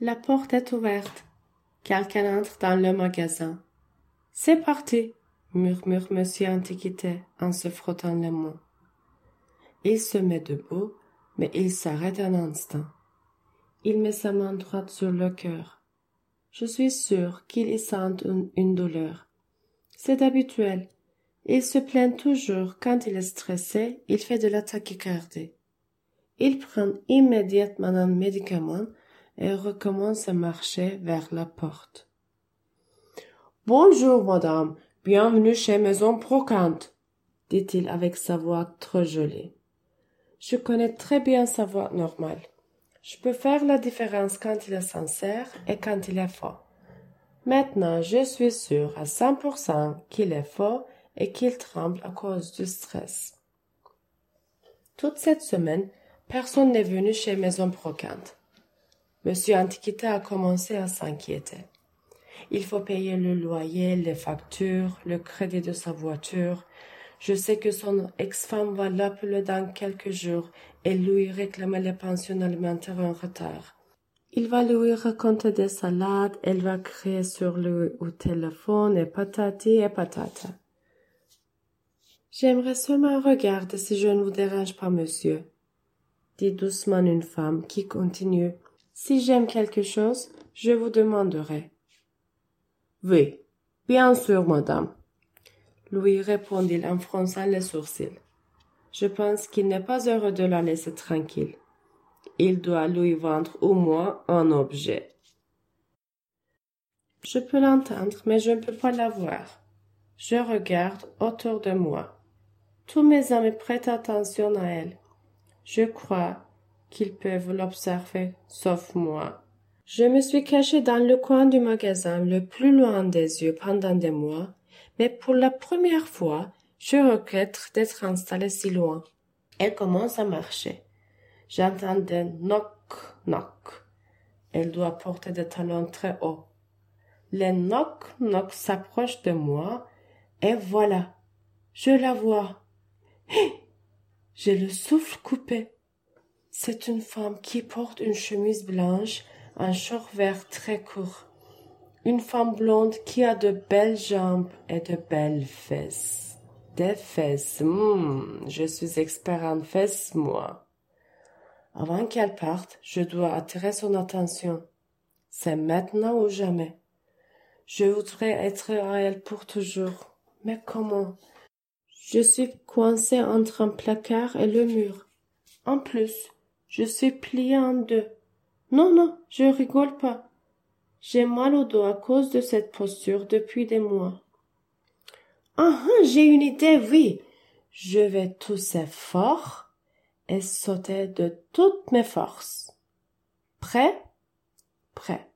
La porte est ouverte. Quelqu'un entre dans le magasin. C'est parti, murmure Monsieur Antiquité en se frottant les mains. Il se met debout, mais il s'arrête un instant. Il met sa main droite sur le cœur. Je suis sûr qu'il y sent une, une douleur. C'est habituel. Il se plaint toujours quand il est stressé, il fait de la tachycardie. Il prend immédiatement un médicament et recommence à marcher vers la porte. Bonjour, madame. Bienvenue chez Maison Brocante, dit-il avec sa voix trop jolie. Je connais très bien sa voix normale. Je peux faire la différence quand il est sincère et quand il est faux. Maintenant, je suis sûr à 100% qu'il est faux et qu'il tremble à cause du stress. Toute cette semaine, personne n'est venu chez Maison Brocante. Monsieur Antiquita a commencé à s'inquiéter. Il faut payer le loyer, les factures, le crédit de sa voiture. Je sais que son ex-femme va l'appeler dans quelques jours et lui réclamer les pensions alimentaires en retard. Il va lui raconter des salades, elle va crier sur lui au téléphone et patati et patata. J'aimerais seulement regarder si je ne vous dérange pas, monsieur, dit doucement une femme qui continue. Si j'aime quelque chose, je vous demanderai. Oui, bien sûr, madame, lui répondit en fronçant les sourcils. Je pense qu'il n'est pas heureux de la laisser tranquille. Il doit lui vendre au moins un objet. Je peux l'entendre, mais je ne peux pas la voir. Je regarde autour de moi. Tous mes amis prêtent attention à elle. Je crois qu'ils peuvent l'observer, sauf moi. Je me suis caché dans le coin du magasin le plus loin des yeux pendant des mois, mais pour la première fois, je regrette d'être installé si loin. Elle commence à marcher. J'entends des knock knock. Elle doit porter des talons très hauts. Les knock knock s'approchent de moi, et voilà, je la vois. J'ai le souffle coupé. C'est une femme qui porte une chemise blanche, un short vert très court. Une femme blonde qui a de belles jambes et de belles fesses. Des fesses, hmm, je suis expert en fesses, moi. Avant qu'elle parte, je dois attirer son attention. C'est maintenant ou jamais. Je voudrais être à elle pour toujours. Mais comment? Je suis coincé entre un placard et le mur. En plus, je suis plié en deux. Non, non, je rigole pas. J'ai mal au dos à cause de cette posture depuis des mois. Ah, ah j'ai une idée, oui. Je vais tousser fort et sauter de toutes mes forces. Prêt? Prêt.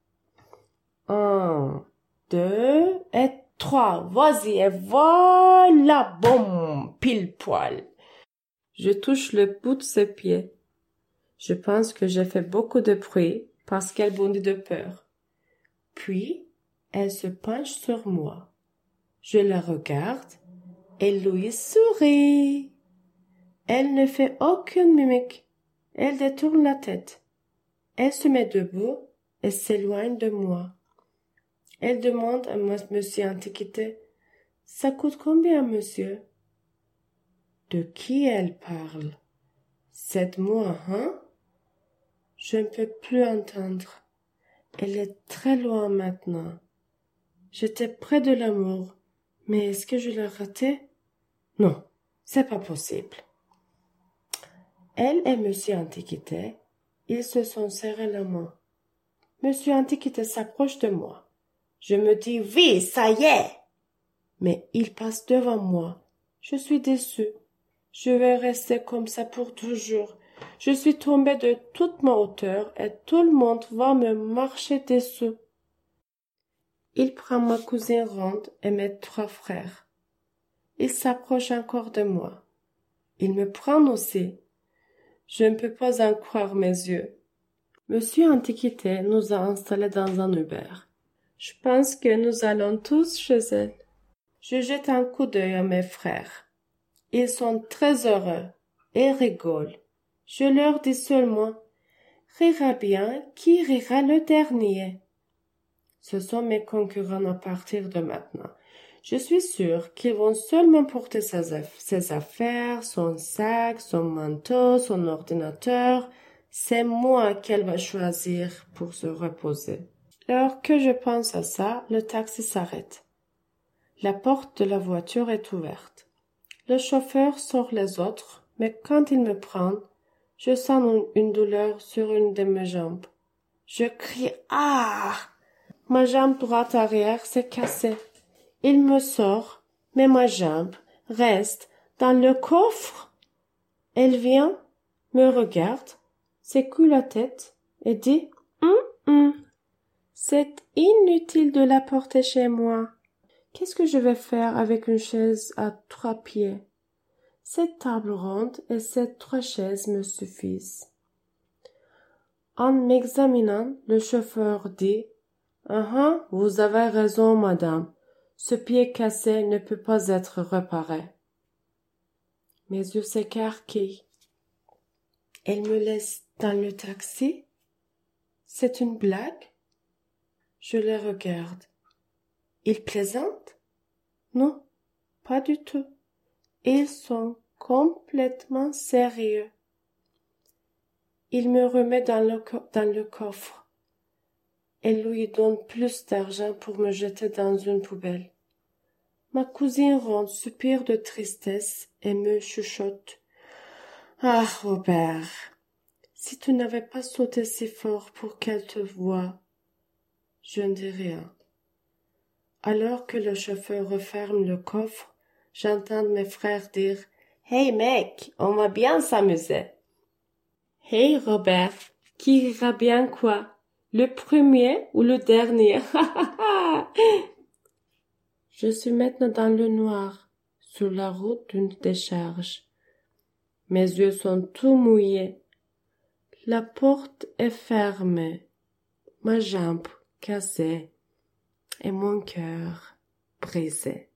Un, deux et trois. Vas-y, et voilà, boum, pile poil. Je touche le bout de ses pieds. Je pense que j'ai fait beaucoup de bruit parce qu'elle bondit de peur. Puis, elle se penche sur moi. Je la regarde et lui sourit. Elle ne fait aucune mimique. Elle détourne la tête. Elle se met debout et s'éloigne de moi. Elle demande à monsieur Antiquité Ça coûte combien, monsieur? De qui elle parle? C'est moi, hein? Je ne peux plus entendre. Elle est très loin maintenant. J'étais près de l'amour, mais est-ce que je l'ai raté? Non, c'est pas possible. Elle et monsieur Antiquité, ils se sont serrés la main. Monsieur Antiquité s'approche de moi. Je me dis oui, ça y est. Mais il passe devant moi. Je suis déçu. Je vais rester comme ça pour toujours. Je suis tombé de toute ma hauteur et tout le monde va me marcher dessous. Il prend ma cousine ronde et mes trois frères. Il s'approche encore de moi. Il me prend aussi. Je ne peux pas en croire mes yeux. Monsieur Antiquité nous a installés dans un Uber. Je pense que nous allons tous chez elle. Je jette un coup d'œil à mes frères. Ils sont très heureux et rigolent. Je leur dis seulement rira bien qui rira le dernier. Ce sont mes concurrents à partir de maintenant. Je suis sûre qu'ils vont seulement porter ses, affaires, son sac, son manteau, son ordinateur. C'est moi qu'elle va choisir pour se reposer. Alors que je pense à ça, le taxi s'arrête. La porte de la voiture est ouverte. Le chauffeur sort les autres, mais quand il me prend, je sens une douleur sur une de mes jambes. Je crie Ah! Ma jambe droite arrière s'est cassée. Il me sort, mais ma jambe reste dans le coffre. Elle vient, me regarde, secoue la tête et dit hum, hum, C'est inutile de la porter chez moi. Qu'est-ce que je vais faire avec une chaise à trois pieds? Cette table ronde et ces trois chaises me suffisent. En m'examinant, le chauffeur dit Ah, ah vous avez raison, madame. Ce pied cassé ne peut pas être réparé. Mes yeux s'écarquillent. Elle me laisse dans le taxi? C'est une blague? Je les regarde. Ils plaisantent? Non, pas du tout. Ils sont complètement sérieux. Il me remet dans le, dans le coffre. Elle lui donne plus d'argent pour me jeter dans une poubelle. Ma cousine ronde soupire de tristesse et me chuchote. Ah, Robert, si tu n'avais pas sauté si fort pour qu'elle te voie. Je ne dis rien. Alors que le chauffeur referme le coffre, j'entends mes frères dire Hey mec, on va bien s'amuser. Hey Robert, qui ira bien quoi? Le premier ou le dernier? Je suis maintenant dans le noir, sur la route d'une décharge. Mes yeux sont tout mouillés. La porte est fermée, ma jambe cassée et mon cœur brisé.